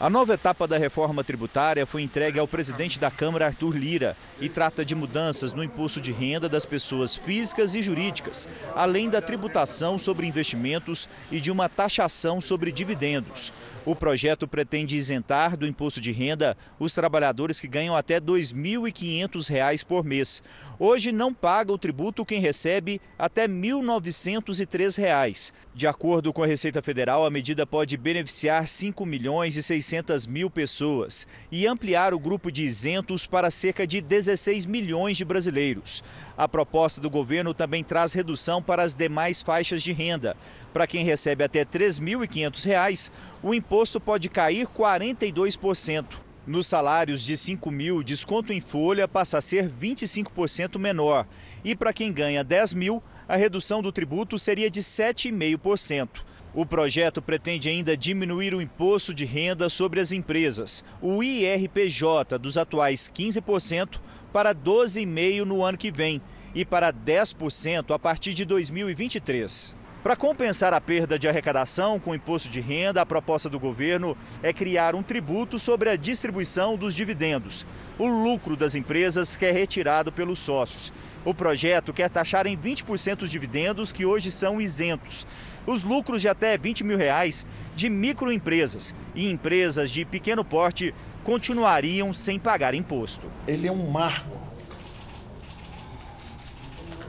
A nova etapa da reforma tributária foi entregue ao presidente da Câmara, Arthur Lira, e trata de mudanças no imposto de renda das pessoas físicas e jurídicas, além da tributação sobre investimentos e de uma taxação sobre dividendos. O projeto pretende isentar do imposto de renda os trabalhadores que ganham até R$ 2.500 por mês. Hoje não paga o tributo quem recebe até R$ 1.903. De acordo com a Receita Federal, a medida pode beneficiar 5 milhões e 600 mil pessoas e ampliar o grupo de isentos para cerca de 16 milhões de brasileiros. A proposta do governo também traz redução para as demais faixas de renda. Para quem recebe até R$ 3.500, o imposto pode cair 42%. Nos salários de 5 mil, desconto em folha passa a ser 25% menor. E para quem ganha 10 mil, a redução do tributo seria de 7,5%. O projeto pretende ainda diminuir o imposto de renda sobre as empresas, o IRPJ, dos atuais 15% para 12,5% no ano que vem e para 10% a partir de 2023. Para compensar a perda de arrecadação com o imposto de renda, a proposta do governo é criar um tributo sobre a distribuição dos dividendos, o lucro das empresas que é retirado pelos sócios. O projeto quer taxar em 20% os dividendos que hoje são isentos. Os lucros de até 20 mil reais de microempresas e empresas de pequeno porte continuariam sem pagar imposto. Ele é um marco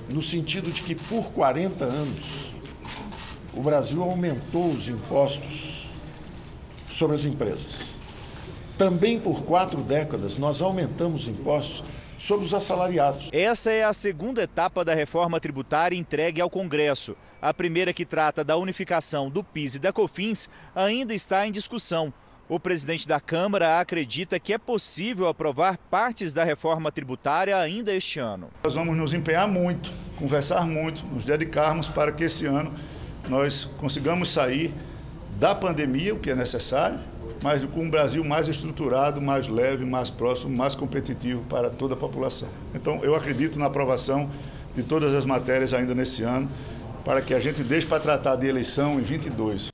no sentido de que por 40 anos o Brasil aumentou os impostos sobre as empresas. Também por quatro décadas nós aumentamos impostos sobre os assalariados. Essa é a segunda etapa da reforma tributária entregue ao Congresso. A primeira, que trata da unificação do PIS e da COFINS, ainda está em discussão. O presidente da Câmara acredita que é possível aprovar partes da reforma tributária ainda este ano. Nós vamos nos empenhar muito, conversar muito, nos dedicarmos para que esse ano nós consigamos sair da pandemia, o que é necessário, mas com um Brasil mais estruturado, mais leve, mais próximo, mais competitivo para toda a população. Então, eu acredito na aprovação de todas as matérias ainda nesse ano, para que a gente deixe para tratar de eleição em 22.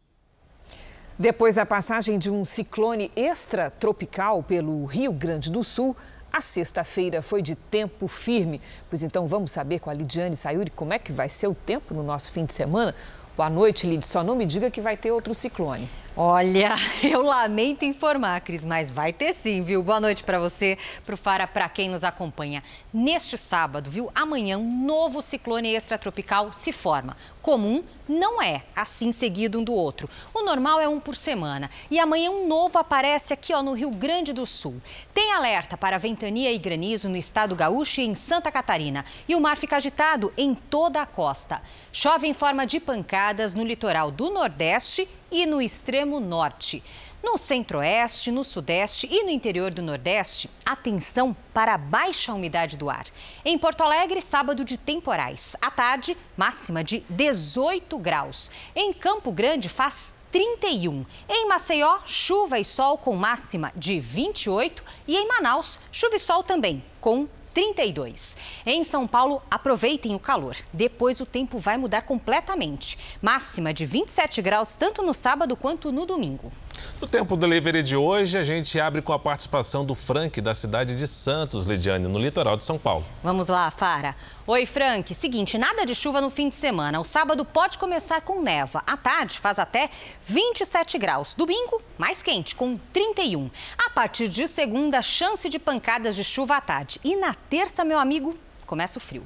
Depois da passagem de um ciclone extratropical pelo Rio Grande do Sul, a sexta-feira foi de tempo firme. Pois então vamos saber com a Lidiane Sayuri como é que vai ser o tempo no nosso fim de semana. Boa noite, Lid. Só não me diga que vai ter outro ciclone. Olha, eu lamento informar, Cris, mas vai ter sim, viu? Boa noite para você, para o Fara, para quem nos acompanha. Neste sábado, viu? Amanhã, um novo ciclone extratropical se forma. Comum não é assim seguido um do outro. O normal é um por semana. E amanhã um novo aparece aqui ó, no Rio Grande do Sul. Tem alerta para ventania e granizo no estado gaúcho e em Santa Catarina. E o mar fica agitado em toda a costa. Chove em forma de pancadas no litoral do Nordeste e no extremo norte. No centro-oeste, no sudeste e no interior do nordeste, atenção para a baixa umidade do ar. Em Porto Alegre, sábado de temporais. À tarde, máxima de 18 graus. Em Campo Grande, faz 31. Em Maceió, chuva e sol com máxima de 28. E em Manaus, chuva e sol também, com 32. Em São Paulo, aproveitem o calor. Depois o tempo vai mudar completamente. Máxima de 27 graus tanto no sábado quanto no domingo. No Tempo Delivery de hoje, a gente abre com a participação do Frank, da cidade de Santos, Lidiane, no litoral de São Paulo. Vamos lá, Fara. Oi, Frank. Seguinte, nada de chuva no fim de semana. O sábado pode começar com neva. À tarde faz até 27 graus. Domingo, mais quente, com 31. A partir de segunda, chance de pancadas de chuva à tarde. E na terça, meu amigo, começa o frio.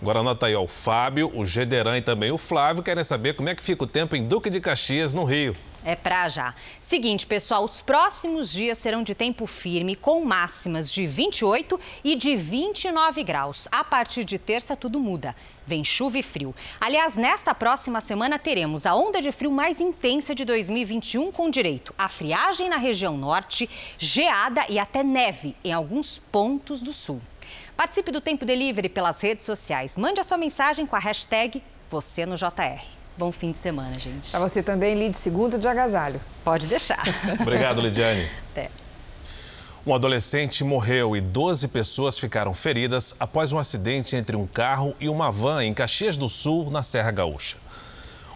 Agora anota aí, ó, o Fábio, o Gederan e também o Flávio querem saber como é que fica o tempo em Duque de Caxias, no Rio. É pra já. Seguinte, pessoal, os próximos dias serão de tempo firme, com máximas de 28 e de 29 graus. A partir de terça, tudo muda. Vem chuva e frio. Aliás, nesta próxima semana teremos a onda de frio mais intensa de 2021, com direito a friagem na região norte, geada e até neve em alguns pontos do sul. Participe do Tempo Delivery pelas redes sociais. Mande a sua mensagem com a hashtag você no JR. Bom fim de semana, gente. Para você também, Lide Segundo de agasalho. Pode deixar. Obrigado, Lidiane. Até. Um adolescente morreu e 12 pessoas ficaram feridas após um acidente entre um carro e uma van em Caxias do Sul, na Serra Gaúcha.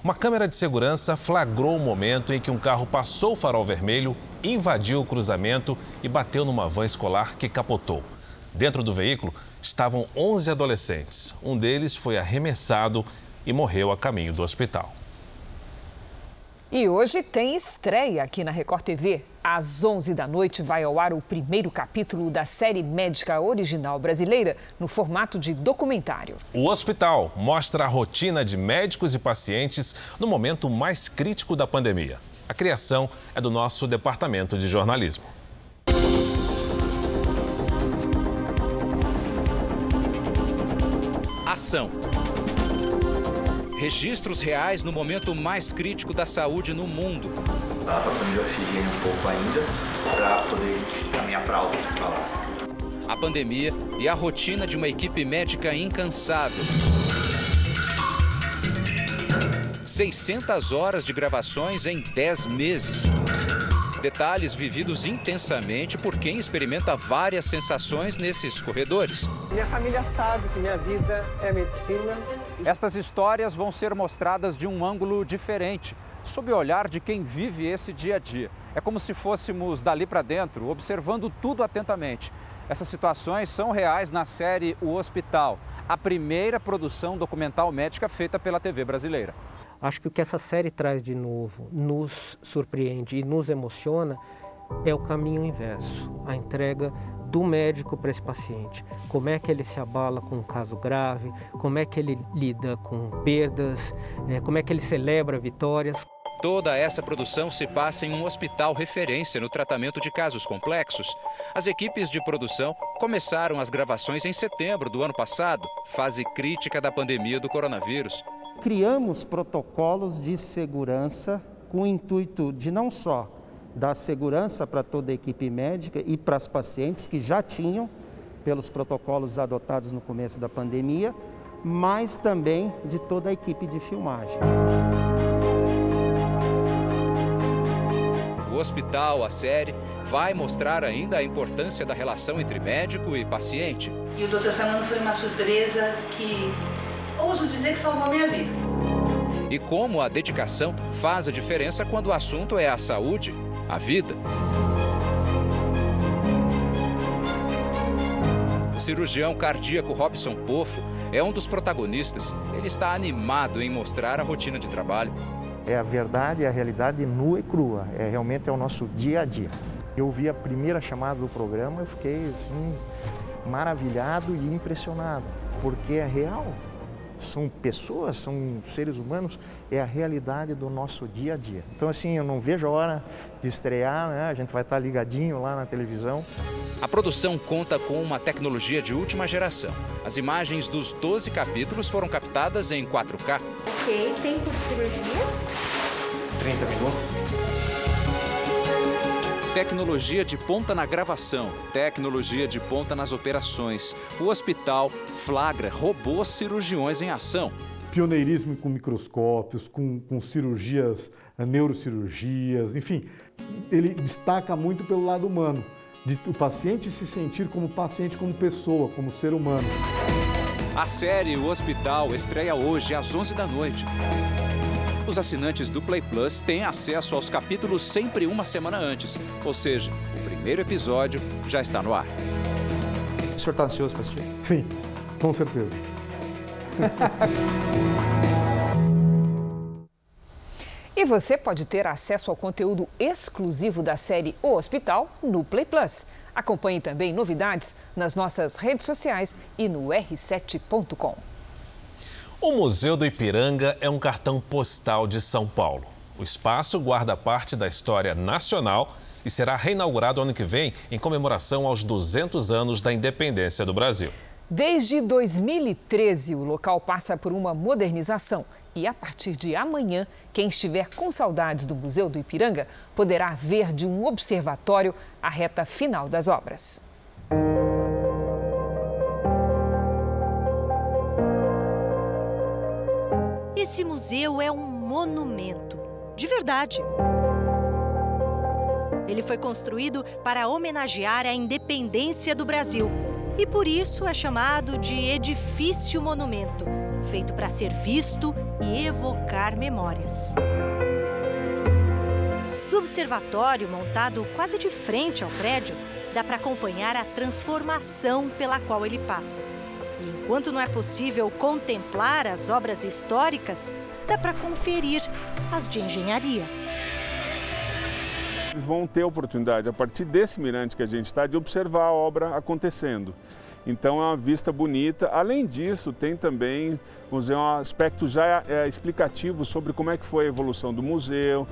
Uma câmera de segurança flagrou o momento em que um carro passou o farol vermelho, invadiu o cruzamento e bateu numa van escolar que capotou. Dentro do veículo estavam 11 adolescentes. Um deles foi arremessado e morreu a caminho do hospital. E hoje tem estreia aqui na Record TV. Às 11 da noite vai ao ar o primeiro capítulo da série médica original brasileira no formato de documentário. O hospital mostra a rotina de médicos e pacientes no momento mais crítico da pandemia. A criação é do nosso departamento de jornalismo. Ação registros reais no momento mais crítico da saúde no mundo. Está precisando de oxigênio um pouco ainda para poder caminhar para alto falar. A pandemia e a rotina de uma equipe médica incansável. 600 horas de gravações em 10 meses. Detalhes vividos intensamente por quem experimenta várias sensações nesses corredores. Minha família sabe que minha vida é medicina. Estas histórias vão ser mostradas de um ângulo diferente, sob o olhar de quem vive esse dia a dia. É como se fôssemos dali para dentro, observando tudo atentamente. Essas situações são reais na série O Hospital, a primeira produção documental médica feita pela TV brasileira. Acho que o que essa série traz de novo, nos surpreende e nos emociona, é o caminho inverso, a entrega do médico para esse paciente. Como é que ele se abala com um caso grave, como é que ele lida com perdas, é, como é que ele celebra vitórias. Toda essa produção se passa em um hospital referência no tratamento de casos complexos. As equipes de produção começaram as gravações em setembro do ano passado, fase crítica da pandemia do coronavírus criamos protocolos de segurança com o intuito de não só dar segurança para toda a equipe médica e para as pacientes que já tinham, pelos protocolos adotados no começo da pandemia, mas também de toda a equipe de filmagem. O hospital, a série, vai mostrar ainda a importância da relação entre médico e paciente. E o doutor Samano foi uma surpresa que ouso dizer que salvou minha vida. E como a dedicação faz a diferença quando o assunto é a saúde, a vida. O cirurgião cardíaco Robson Poffo é um dos protagonistas. Ele está animado em mostrar a rotina de trabalho. É a verdade, é a realidade nua e crua. É realmente é o nosso dia a dia. Eu vi a primeira chamada do programa, eu fiquei assim, maravilhado e impressionado, porque é real. São pessoas, são seres humanos, é a realidade do nosso dia a dia. Então, assim, eu não vejo a hora de estrear, né? a gente vai estar ligadinho lá na televisão. A produção conta com uma tecnologia de última geração. As imagens dos 12 capítulos foram captadas em 4K. Ok, tempo de cirurgia? 30 minutos. Tecnologia de ponta na gravação, tecnologia de ponta nas operações. O hospital flagra robôs cirurgiões em ação. Pioneirismo com microscópios, com, com cirurgias, eh, neurocirurgias, enfim. Ele destaca muito pelo lado humano, de o paciente se sentir como paciente, como pessoa, como ser humano. A série O Hospital estreia hoje às 11 da noite. Os assinantes do Play Plus têm acesso aos capítulos sempre uma semana antes, ou seja, o primeiro episódio já está no ar. O senhor está ansioso para assistir? Sim, com certeza. E você pode ter acesso ao conteúdo exclusivo da série O Hospital no Play Plus. Acompanhe também novidades nas nossas redes sociais e no r7.com. O Museu do Ipiranga é um cartão postal de São Paulo. O espaço guarda parte da história nacional e será reinaugurado ano que vem em comemoração aos 200 anos da independência do Brasil. Desde 2013, o local passa por uma modernização e a partir de amanhã, quem estiver com saudades do Museu do Ipiranga poderá ver de um observatório a reta final das obras. Esse museu é um monumento, de verdade. Ele foi construído para homenagear a independência do Brasil e por isso é chamado de edifício monumento, feito para ser visto e evocar memórias. Do observatório, montado quase de frente ao prédio, dá para acompanhar a transformação pela qual ele passa. Enquanto não é possível contemplar as obras históricas, dá para conferir as de engenharia. Eles vão ter a oportunidade, a partir desse mirante que a gente está, de observar a obra acontecendo. Então é uma vista bonita. Além disso, tem também vamos dizer, um aspecto já é, explicativo sobre como é que foi a evolução do museu.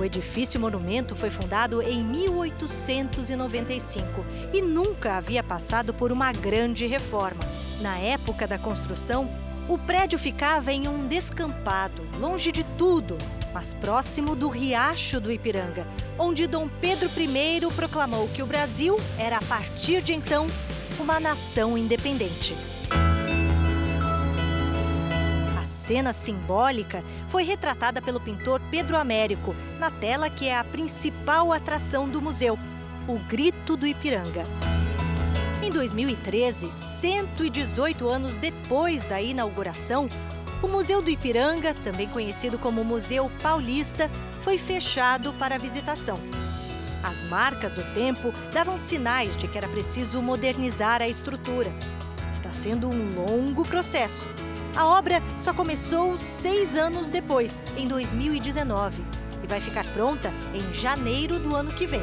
O edifício monumento foi fundado em 1895 e nunca havia passado por uma grande reforma. Na época da construção, o prédio ficava em um descampado, longe de tudo, mas próximo do Riacho do Ipiranga, onde Dom Pedro I proclamou que o Brasil era, a partir de então, uma nação independente. Cena simbólica foi retratada pelo pintor Pedro Américo na tela que é a principal atração do museu, o Grito do Ipiranga. Em 2013, 118 anos depois da inauguração, o Museu do Ipiranga, também conhecido como Museu Paulista, foi fechado para visitação. As marcas do tempo davam sinais de que era preciso modernizar a estrutura. Está sendo um longo processo. A obra só começou seis anos depois, em 2019, e vai ficar pronta em janeiro do ano que vem.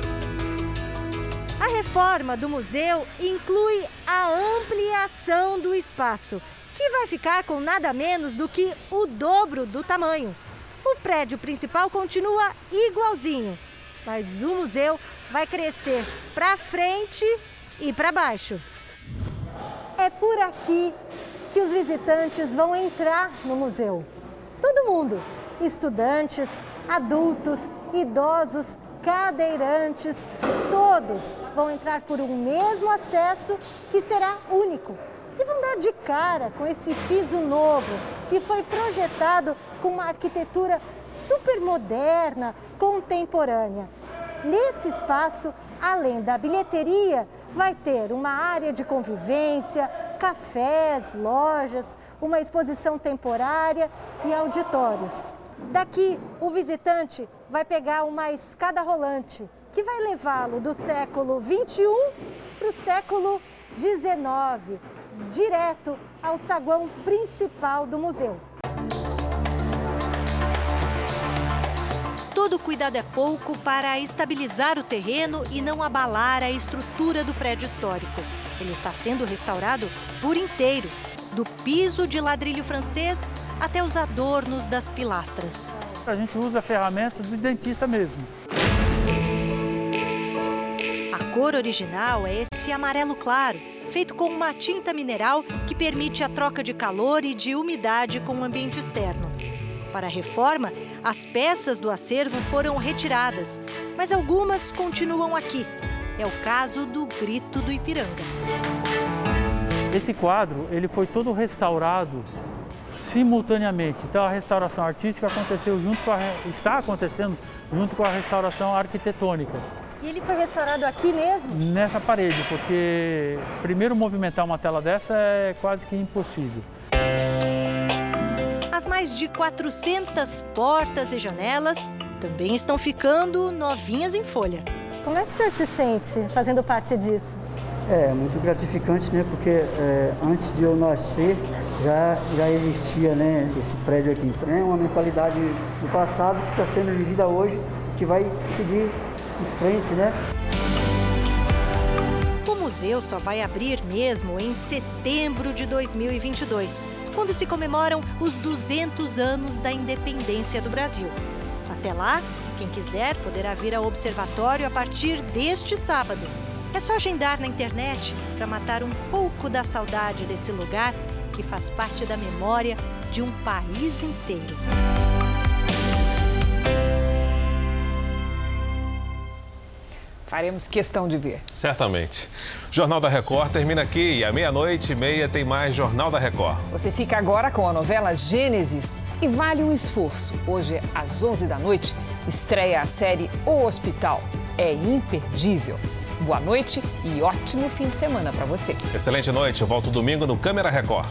A reforma do museu inclui a ampliação do espaço, que vai ficar com nada menos do que o dobro do tamanho. O prédio principal continua igualzinho, mas o museu vai crescer para frente e para baixo. É por aqui que os visitantes vão entrar no museu. Todo mundo, estudantes, adultos, idosos, cadeirantes, todos vão entrar por um mesmo acesso que será único e vão dar de cara com esse piso novo que foi projetado com uma arquitetura super moderna, contemporânea. Nesse espaço, além da bilheteria, vai ter uma área de convivência, cafés, lojas, uma exposição temporária e auditórios. Daqui, o visitante vai pegar uma escada rolante que vai levá-lo do século 21 para o século 19, direto ao saguão principal do museu. Todo cuidado é pouco para estabilizar o terreno e não abalar a estrutura do prédio histórico. Ele está sendo restaurado por inteiro, do piso de ladrilho francês até os adornos das pilastras. A gente usa ferramentas do dentista mesmo. A cor original é esse amarelo claro, feito com uma tinta mineral que permite a troca de calor e de umidade com o ambiente externo. Para a reforma, as peças do acervo foram retiradas, mas algumas continuam aqui. É o caso do Grito do Ipiranga. Esse quadro ele foi todo restaurado simultaneamente. Então a restauração artística aconteceu junto com a, está acontecendo junto com a restauração arquitetônica. E ele foi restaurado aqui mesmo? Nessa parede, porque primeiro movimentar uma tela dessa é quase que impossível. Mais de 400 portas e janelas também estão ficando novinhas em folha. Como é que o senhor se sente fazendo parte disso? É muito gratificante, né? Porque é, antes de eu nascer já, já existia né, esse prédio aqui. Então, é uma mentalidade do passado que está sendo vivida hoje, que vai seguir em frente, né? O museu só vai abrir mesmo em setembro de 2022 quando se comemoram os 200 anos da independência do Brasil. Até lá, quem quiser poderá vir ao observatório a partir deste sábado. É só agendar na internet para matar um pouco da saudade desse lugar que faz parte da memória de um país inteiro. Faremos questão de ver. Certamente. Jornal da Record termina aqui e à meia-noite e meia tem mais Jornal da Record. Você fica agora com a novela Gênesis e vale um esforço. Hoje, às 11 da noite, estreia a série O Hospital. É imperdível. Boa noite e ótimo fim de semana para você. Excelente noite. Eu volto domingo no Câmera Record.